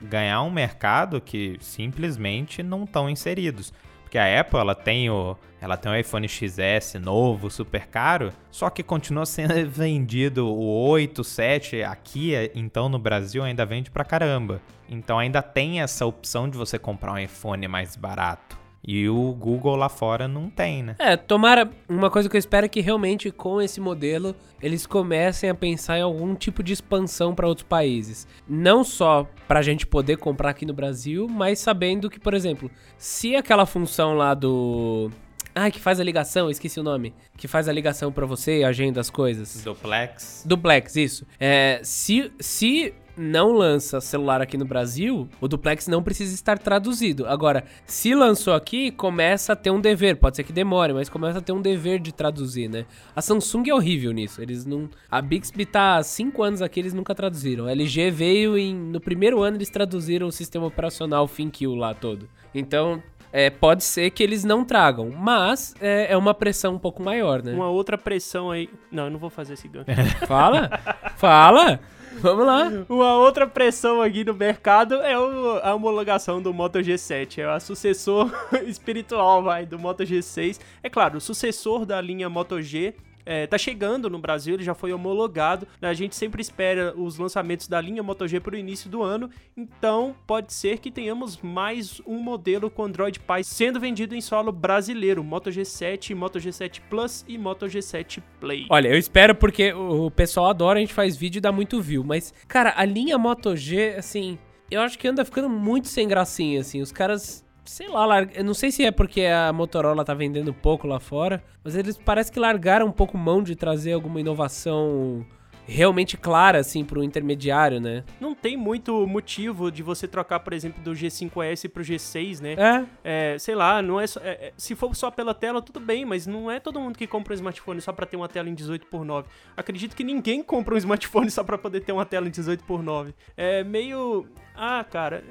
ganhar um mercado que simplesmente não estão inseridos. Porque a Apple ela tem o ela tem o iPhone XS novo, super caro, só que continua [LAUGHS] sendo vendido o 8, 7 aqui, então no Brasil ainda vende pra caramba. Então ainda tem essa opção de você comprar um iPhone mais barato. E o Google lá fora não tem, né? É, tomara. Uma coisa que eu espero é que realmente com esse modelo eles comecem a pensar em algum tipo de expansão para outros países. Não só para a gente poder comprar aqui no Brasil, mas sabendo que, por exemplo, se aquela função lá do. Ah, que faz a ligação, esqueci o nome. Que faz a ligação para você e agenda as coisas. Duplex. Duplex, isso. É, se, se não lança celular aqui no Brasil, o duplex não precisa estar traduzido. Agora, se lançou aqui, começa a ter um dever. Pode ser que demore, mas começa a ter um dever de traduzir, né? A Samsung é horrível nisso. Eles não. A Bixby tá há 5 anos aqui, eles nunca traduziram. A LG veio em. No primeiro ano eles traduziram o sistema operacional ThinQ lá todo. Então, é, pode ser que eles não tragam, mas é, é, uma pressão um pouco maior, né? Uma outra pressão aí. Não, eu não vou fazer esse gancho. [LAUGHS] Fala! Fala! Vamos lá. Uma outra pressão aqui no mercado é a homologação do Moto G7. É o sucessor [LAUGHS] espiritual, vai, do Moto G6. É claro, o sucessor da linha Moto G é, tá chegando no Brasil, ele já foi homologado. Né? A gente sempre espera os lançamentos da linha Moto G para o início do ano, então pode ser que tenhamos mais um modelo com Android Pie sendo vendido em solo brasileiro: Moto G7, Moto G7 Plus e Moto G7 Play. Olha, eu espero porque o pessoal adora, a gente faz vídeo e dá muito view, mas cara, a linha Moto G, assim, eu acho que anda ficando muito sem gracinha, assim. Os caras sei lá, larga... eu não sei se é porque a Motorola tá vendendo pouco lá fora, mas eles parece que largaram um pouco mão de trazer alguma inovação realmente clara, assim, pro intermediário, né? Não tem muito motivo de você trocar, por exemplo, do G5S pro G6, né? É. é sei lá, não é, só, é, é, Se for só pela tela, tudo bem, mas não é todo mundo que compra um smartphone só pra ter uma tela em 18 por 9 Acredito que ninguém compra um smartphone [LAUGHS] só pra poder ter uma tela em 18 por 9 É meio. Ah, cara,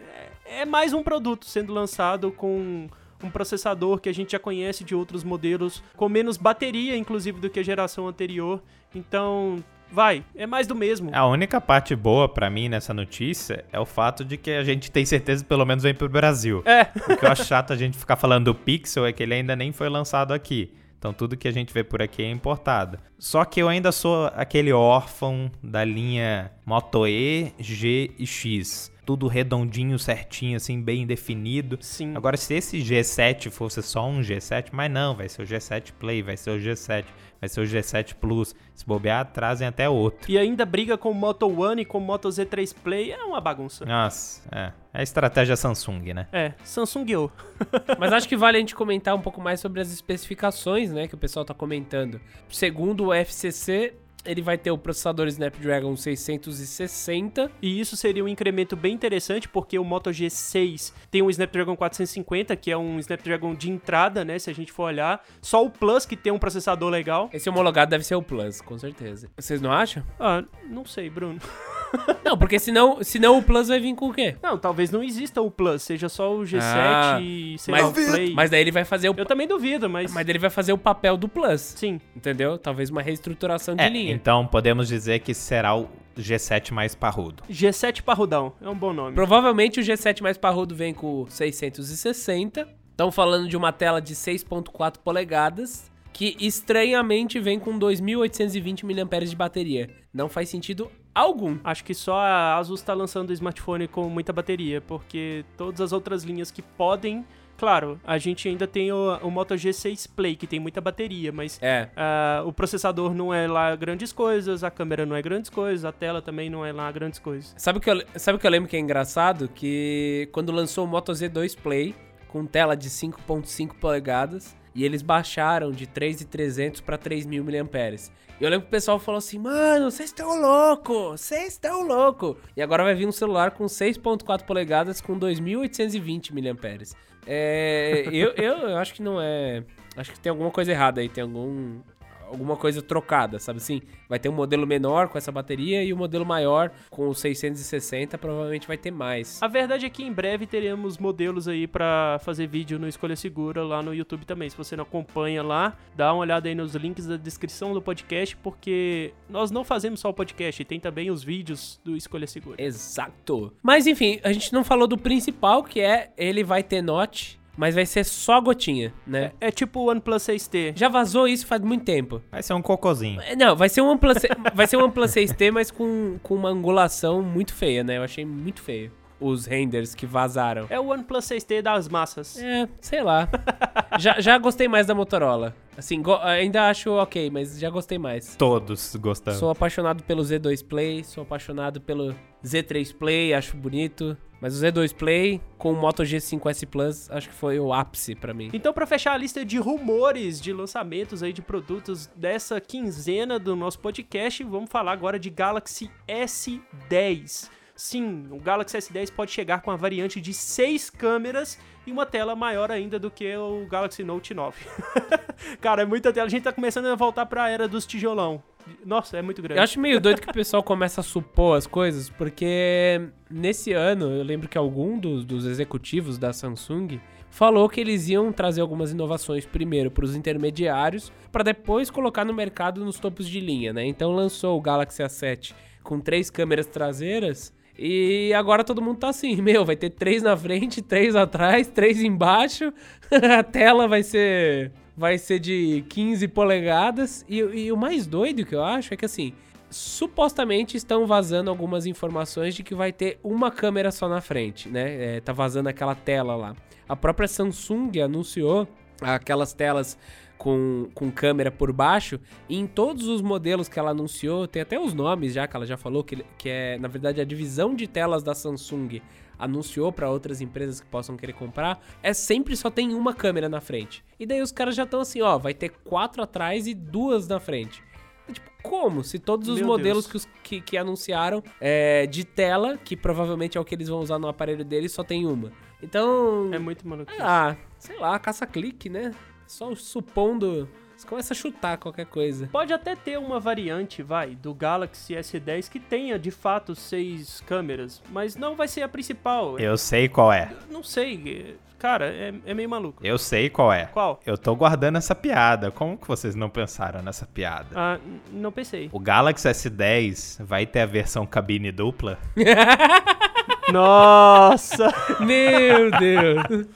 é, mais um produto sendo lançado com um processador que a gente já conhece de outros modelos, com menos bateria, inclusive, do que a geração anterior. Então, vai, é mais do mesmo. A única parte boa para mim nessa notícia é o fato de que a gente tem certeza que pelo menos vem pro Brasil. É. O que eu acho chato a gente ficar falando do Pixel é que ele ainda nem foi lançado aqui. Então tudo que a gente vê por aqui é importado. Só que eu ainda sou aquele órfão da linha Moto E, G e X tudo redondinho, certinho, assim, bem definido. Sim. Agora, se esse G7 fosse só um G7, mas não, vai ser o G7 Play, vai ser o G7, vai ser o G7 Plus. Se bobear, trazem até outro. E ainda briga com o Moto One e com o Moto Z3 Play, é uma bagunça. Nossa, é. É a estratégia Samsung, né? É, Samsung eu. [LAUGHS] Mas acho que vale a gente comentar um pouco mais sobre as especificações, né, que o pessoal tá comentando. Segundo o FCC, ele vai ter o processador Snapdragon 660. E isso seria um incremento bem interessante, porque o Moto G6 tem um Snapdragon 450, que é um Snapdragon de entrada, né? Se a gente for olhar. Só o Plus que tem um processador legal. Esse homologado deve ser o Plus, com certeza. Vocês não acham? Ah, não sei, Bruno. [LAUGHS] [LAUGHS] Não, porque senão, senão o Plus vai vir com o quê? Não, talvez não exista o Plus, seja só o G7 ah, e sei mas, lá, o Play. Mas daí ele vai fazer o... Eu também duvido, mas... Mas daí ele vai fazer o papel do Plus. Sim. Entendeu? Talvez uma reestruturação de é, linha. Então podemos dizer que será o G7 mais parrudo. G7 parrudão, é um bom nome. Provavelmente o G7 mais parrudo vem com 660. Estão falando de uma tela de 6.4 polegadas que estranhamente vem com 2.820 mAh de bateria. Não faz sentido algum. Acho que só a Asus está lançando o smartphone com muita bateria, porque todas as outras linhas que podem Claro, a gente ainda tem o, o Moto G6 Play, que tem muita bateria, mas é. uh, o processador não é lá grandes coisas, a câmera não é grandes coisas, a tela também não é lá grandes coisas. Sabe o que eu, sabe o que eu lembro que é engraçado? Que quando lançou o Moto Z2 Play, com tela de 5.5 polegadas, e eles baixaram de 3.300 para 3.000 mAh. E eu lembro que o pessoal falou assim: Mano, vocês estão louco! Vocês estão louco! E agora vai vir um celular com 6,4 polegadas com 2.820 mAh. É, eu, eu, eu acho que não é. Acho que tem alguma coisa errada aí. Tem algum alguma coisa trocada, sabe assim? Vai ter um modelo menor com essa bateria e o um modelo maior com o 660 provavelmente vai ter mais. A verdade é que em breve teremos modelos aí para fazer vídeo no Escolha Segura lá no YouTube também. Se você não acompanha lá, dá uma olhada aí nos links da descrição do podcast, porque nós não fazemos só o podcast, tem também os vídeos do Escolha Segura. Exato. Mas enfim, a gente não falou do principal, que é ele vai ter note mas vai ser só gotinha, né? É, é tipo o OnePlus 6T. Já vazou isso faz muito tempo. Vai ser um cocôzinho. É, não, vai ser um OnePlus, vai ser um OnePlus 6T, mas com, com uma angulação muito feia, né? Eu achei muito feio. Os renders que vazaram. É o OnePlus 6T das massas. É, sei lá. [LAUGHS] já, já gostei mais da Motorola. Assim, ainda acho ok, mas já gostei mais. Todos gostando. Sou apaixonado pelo Z2 Play, sou apaixonado pelo Z3 Play, acho bonito. Mas o Z2 Play com o Moto G5S Plus, acho que foi o ápice para mim. Então, para fechar a lista de rumores de lançamentos aí de produtos dessa quinzena do nosso podcast, vamos falar agora de Galaxy S10. Sim, o Galaxy S10 pode chegar com a variante de 6 câmeras e uma tela maior ainda do que o Galaxy Note 9. [LAUGHS] Cara, é muita tela. A gente tá começando a voltar pra era dos tijolão. Nossa, é muito grande. Eu acho meio doido que o pessoal começa a supor as coisas, porque nesse ano eu lembro que algum dos, dos executivos da Samsung falou que eles iam trazer algumas inovações primeiro para os intermediários, para depois colocar no mercado nos topos de linha, né? Então lançou o Galaxy A7 com três câmeras traseiras e agora todo mundo tá assim, [LAUGHS] meu, vai ter três na frente, três atrás, três embaixo, [LAUGHS] a tela vai ser vai ser de 15 polegadas. E, e, o mais doido que eu acho é que assim, supostamente estão vazando algumas informações de que vai ter uma câmera só na frente, né? É, tá vazando aquela tela lá. A própria Samsung anunciou aquelas telas com, com câmera por baixo. E em todos os modelos que ela anunciou, tem até os nomes já que ela já falou, que, que é, na verdade, a divisão de telas da Samsung anunciou para outras empresas que possam querer comprar, é sempre só tem uma câmera na frente. E daí os caras já estão assim, ó, vai ter quatro atrás e duas na frente. Tipo, como? Se todos os Meu modelos que, os, que, que, anunciaram é, de tela, que provavelmente é o que eles vão usar no aparelho deles, só tem uma. Então. É muito maluco. Ah, sei lá, caça-clique, né? Só supondo você começa a chutar qualquer coisa. Pode até ter uma variante, vai, do Galaxy S10 que tenha de fato seis câmeras, mas não vai ser a principal. Eu sei qual é. Não sei. Cara, é, é, meio maluco. Eu sei qual é. Qual? Eu tô guardando essa piada. Como que vocês não pensaram nessa piada? Ah, não pensei. O Galaxy S10 vai ter a versão cabine dupla? [LAUGHS] Nossa! Meu Deus!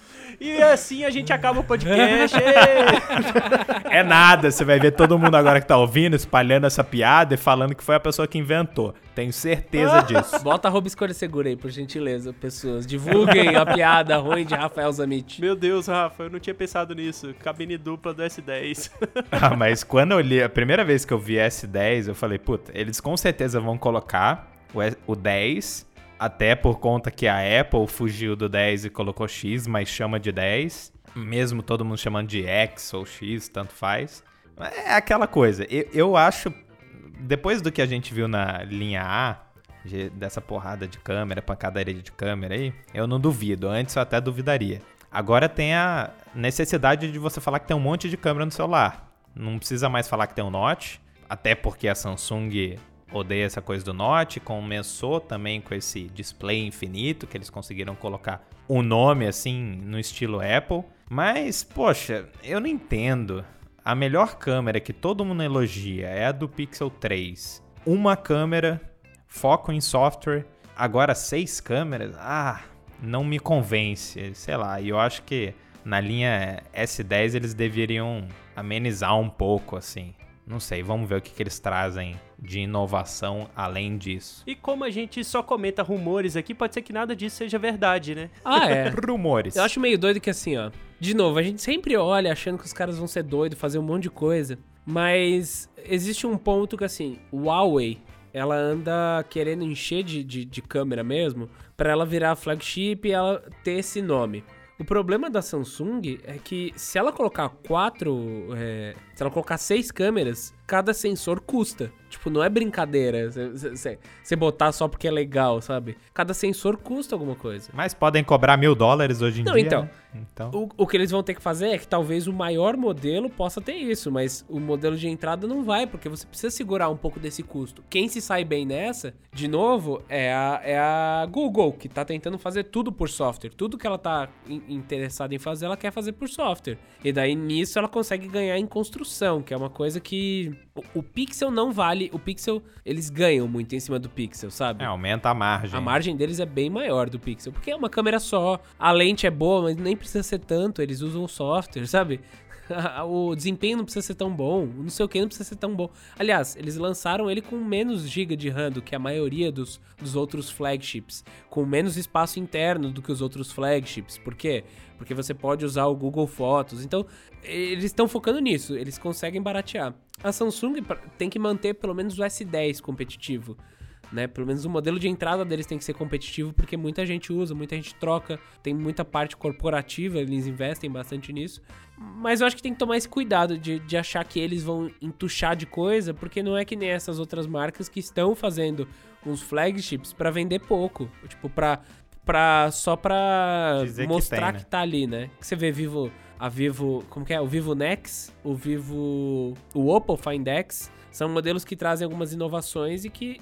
E assim a gente acaba o podcast. é nada, você vai ver todo mundo agora que tá ouvindo, espalhando essa piada e falando que foi a pessoa que inventou. Tenho certeza disso. Bota a roupa escolha segura aí, por gentileza, pessoas. Divulguem a piada ruim de Rafael Zamit. Meu Deus, Rafa, eu não tinha pensado nisso. Cabine dupla do S10. [LAUGHS] ah, mas quando eu li, a primeira vez que eu vi S10, eu falei, puta, eles com certeza vão colocar o, o 10 até por conta que a Apple fugiu do 10 e colocou X, mas chama de 10. Mesmo todo mundo chamando de X ou X, tanto faz. É aquela coisa. Eu, eu acho. Depois do que a gente viu na linha A, dessa porrada de câmera, pancadaria de câmera aí, eu não duvido. Antes eu até duvidaria. Agora tem a necessidade de você falar que tem um monte de câmera no celular. Não precisa mais falar que tem um Note, até porque a Samsung odeia essa coisa do Note, começou também com esse display infinito que eles conseguiram colocar o um nome assim no estilo Apple. Mas, poxa, eu não entendo. A melhor câmera que todo mundo elogia é a do Pixel 3. Uma câmera, foco em software, agora seis câmeras. Ah, não me convence, sei lá. E eu acho que na linha S10 eles deveriam amenizar um pouco assim. Não sei, vamos ver o que, que eles trazem de inovação além disso. E como a gente só comenta rumores aqui, pode ser que nada disso seja verdade, né? Ah, é. [LAUGHS] rumores. Eu acho meio doido que assim, ó. De novo, a gente sempre olha achando que os caras vão ser doidos, fazer um monte de coisa. Mas existe um ponto que assim, o Huawei, ela anda querendo encher de, de, de câmera mesmo, para ela virar flagship e ela ter esse nome. O problema da Samsung é que se ela colocar quatro. É, se ela colocar seis câmeras, cada sensor custa. Tipo, não é brincadeira você botar só porque é legal, sabe? Cada sensor custa alguma coisa. Mas podem cobrar mil dólares hoje em não, dia. Então, né? então. O, o, que eles vão ter que fazer é que talvez o maior modelo possa ter isso, mas o modelo de entrada não vai, porque você precisa segurar um pouco desse custo. Quem se sai bem nessa, de novo, é a, é a Google, que tá tentando fazer tudo por software. Tudo que ela tá in, interessada em fazer, ela quer fazer por software. E daí nisso ela consegue ganhar em construção, que é uma coisa que o, o Pixel não vale. O Pixel, eles ganham muito em cima do Pixel, sabe? É, aumenta a margem. A margem deles é bem maior do Pixel, porque é uma câmera só. A lente é boa, mas nem precisa ser tanto. Eles usam software, sabe? [LAUGHS] o desempenho não precisa ser tão bom, não sei o que não precisa ser tão bom. Aliás, eles lançaram ele com menos GB de RAM do que a maioria dos, dos outros flagships, com menos espaço interno do que os outros flagships. Por quê? Porque você pode usar o Google Fotos. Então, eles estão focando nisso, eles conseguem baratear. A Samsung tem que manter pelo menos o S10 competitivo né? Pelo menos o modelo de entrada deles tem que ser competitivo, porque muita gente usa, muita gente troca, tem muita parte corporativa, eles investem bastante nisso. Mas eu acho que tem que tomar esse cuidado de, de achar que eles vão entuchar de coisa, porque não é que nem essas outras marcas que estão fazendo uns flagships para vender pouco. Tipo, pra, pra, só pra Dizer mostrar que, tem, né? que tá ali, né? Que você vê Vivo, a Vivo, como que é? O Vivo Nex, o Vivo, o Oppo Find X, são modelos que trazem algumas inovações e que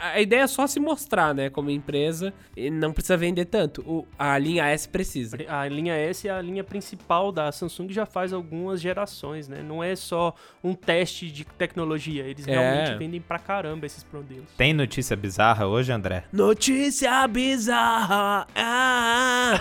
a ideia é só se mostrar, né, como empresa, e não precisa vender tanto. O, a linha S precisa. A linha S é a linha principal da Samsung já faz algumas gerações, né? Não é só um teste de tecnologia, eles é. realmente vendem pra caramba esses modelos. Tem notícia bizarra hoje, André? Notícia bizarra! Ah!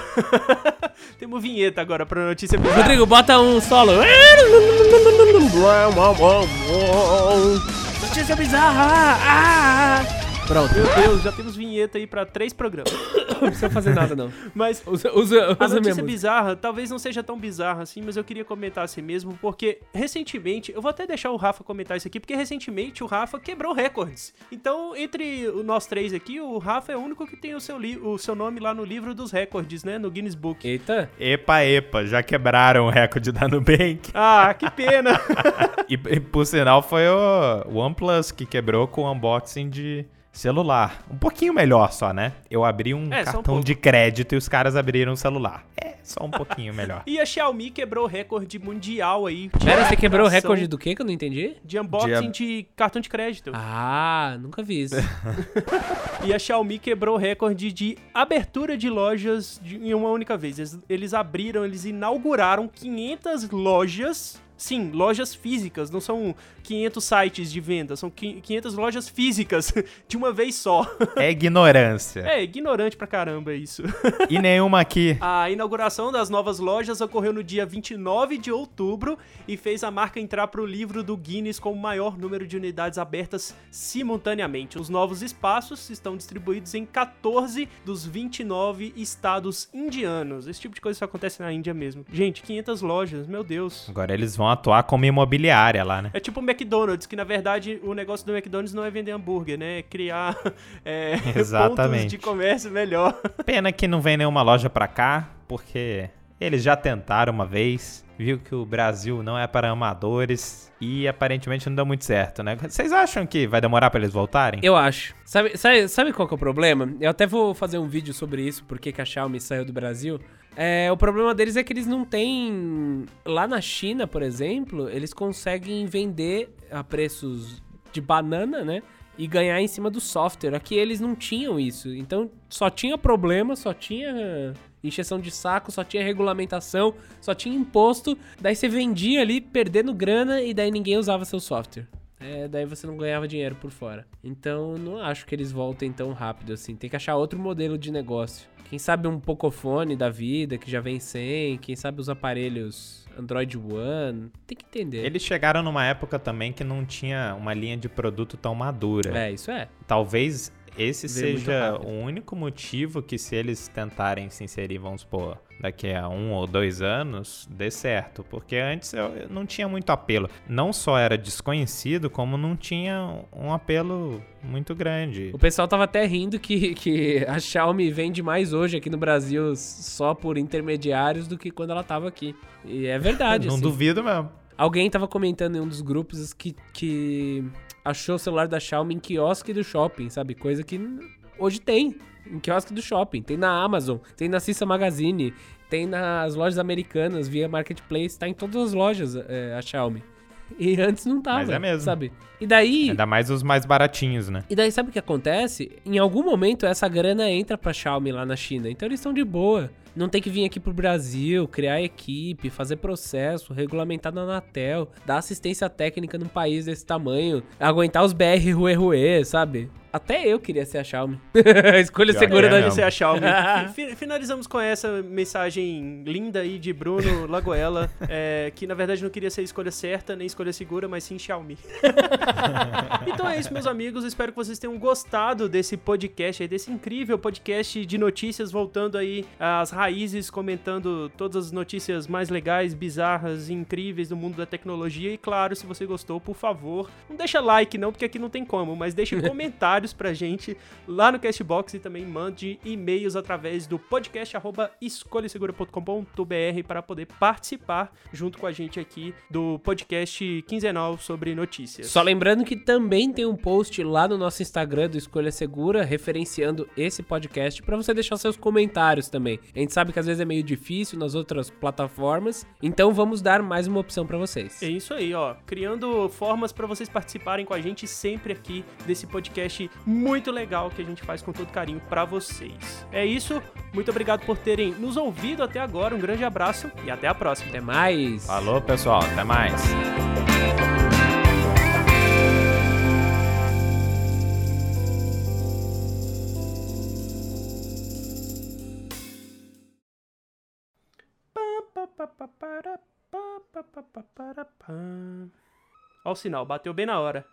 [LAUGHS] Temos vinheta agora pra notícia bizarra. Rodrigo, bota um solo. [LAUGHS] Notícia bizarra! Ah! Pronto. Meu Deus, já temos vinheta aí pra três programas. [COUGHS] não precisa fazer nada, não. Mas usa, usa, a notícia bizarra talvez não seja tão bizarra assim, mas eu queria comentar assim mesmo, porque recentemente, eu vou até deixar o Rafa comentar isso aqui, porque recentemente o Rafa quebrou recordes. Então, entre nós três aqui, o Rafa é o único que tem o seu, o seu nome lá no livro dos recordes, né? No Guinness Book. Eita. Epa, epa, já quebraram o recorde da Nubank. [LAUGHS] Ah, que pena. [LAUGHS] e, e por sinal foi o OnePlus que quebrou com o unboxing de Celular. Um pouquinho melhor só, né? Eu abri um é, cartão um de crédito e os caras abriram o celular. É, só um pouquinho melhor. [LAUGHS] e a Xiaomi quebrou o recorde mundial aí. Pera, você quebrou o recorde do quê que eu não entendi? De unboxing de, de cartão de crédito. Ah, nunca vi isso. [LAUGHS] e a Xiaomi quebrou o recorde de abertura de lojas de, em uma única vez. Eles, eles abriram, eles inauguraram 500 lojas Sim, lojas físicas, não são 500 sites de venda, são 500 lojas físicas [LAUGHS] de uma vez só. É ignorância. É, ignorante pra caramba isso. E nenhuma aqui. A inauguração das novas lojas ocorreu no dia 29 de outubro e fez a marca entrar pro livro do Guinness com o maior número de unidades abertas simultaneamente. Os novos espaços estão distribuídos em 14 dos 29 estados indianos. Esse tipo de coisa só acontece na Índia mesmo. Gente, 500 lojas, meu Deus. Agora eles vão vão atuar como imobiliária lá, né? É tipo o McDonald's, que na verdade o negócio do McDonald's não é vender hambúrguer, né? É criar [LAUGHS] é, Exatamente. [LAUGHS] pontos de comércio melhor. Pena que não vem nenhuma loja pra cá, porque eles já tentaram uma vez, viu que o Brasil não é para amadores e aparentemente não deu muito certo, né? Vocês acham que vai demorar para eles voltarem? Eu acho. Sabe, sabe, sabe qual que é o problema? Eu até vou fazer um vídeo sobre isso, porque que a Xiaomi saiu do Brasil. É, o problema deles é que eles não têm. Lá na China, por exemplo, eles conseguem vender a preços de banana, né? E ganhar em cima do software. Aqui eles não tinham isso. Então só tinha problema, só tinha encheção de saco, só tinha regulamentação, só tinha imposto. Daí você vendia ali perdendo grana e daí ninguém usava seu software. É, daí você não ganhava dinheiro por fora. Então, não acho que eles voltem tão rápido assim. Tem que achar outro modelo de negócio. Quem sabe um Pocophone da vida, que já vem sem. Quem sabe os aparelhos Android One. Tem que entender. Eles chegaram numa época também que não tinha uma linha de produto tão madura. É, isso é. Talvez esse seja o único motivo que se eles tentarem se inserir, vamos supor, daqui a um ou dois anos, dê certo. Porque antes eu não tinha muito apelo. Não só era desconhecido, como não tinha um apelo muito grande. O pessoal tava até rindo que, que a Xiaomi vende mais hoje aqui no Brasil só por intermediários do que quando ela tava aqui. E é verdade. [LAUGHS] não assim. duvido mesmo. Alguém tava comentando em um dos grupos que, que achou o celular da Xiaomi em quiosque do shopping, sabe? Coisa que hoje tem em quiosque do shopping. Tem na Amazon, tem na Cissa Magazine, tem nas lojas americanas via Marketplace, tá em todas as lojas é, a Xiaomi. E antes não tava, Mas é mesmo. sabe? E daí... Ainda mais os mais baratinhos, né? E daí sabe o que acontece? Em algum momento essa grana entra pra Xiaomi lá na China. Então eles estão de boa. Não tem que vir aqui pro Brasil, criar equipe, fazer processo, regulamentar na Anatel, dar assistência técnica num país desse tamanho, aguentar os BR Rue Rue, sabe? Até eu queria ser a Xiaomi. [LAUGHS] Escolha Já segura é da ser a Xiaomi. [LAUGHS] Fi- Finalizamos com essa mensagem linda aí de Bruno Lagoela, [LAUGHS] é, que na verdade não queria ser a escolha certa, nem escolha segura, mas sim Xiaomi. então é isso, meus amigos. Espero que vocês tenham gostado desse podcast aí, desse incrível podcast de notícias, voltando aí às raízes, comentando todas as notícias mais legais, bizarras e incríveis do mundo da tecnologia. E claro, se você gostou, por favor, não deixa like não, porque aqui não tem como, mas deixe [LAUGHS] comentários pra gente lá no Castbox e também mande e-mails através do podcast arroba escolhasegura.com.br para poder participar junto com a gente aqui do podcast quinzenal sobre notícias. Só lembrando que também tem um post lá no nosso Instagram do Escolha Segura, referenciando esse podcast, pra você deixar seus comentários também. A gente sabe que às vezes é meio difícil nas outras plataformas, então vamos dar mais uma opção pra vocês. É isso aí, ó. Criando formas para vocês participarem com a gente sempre aqui desse podcast muito legal que a gente faz com todo carinho para vocês. É isso. Muito obrigado por terem nos ouvido até agora. Um grande abraço e até a próxima. Até mais! Falou, pessoal. Até mais. Ó o sinal, bateu bem na hora.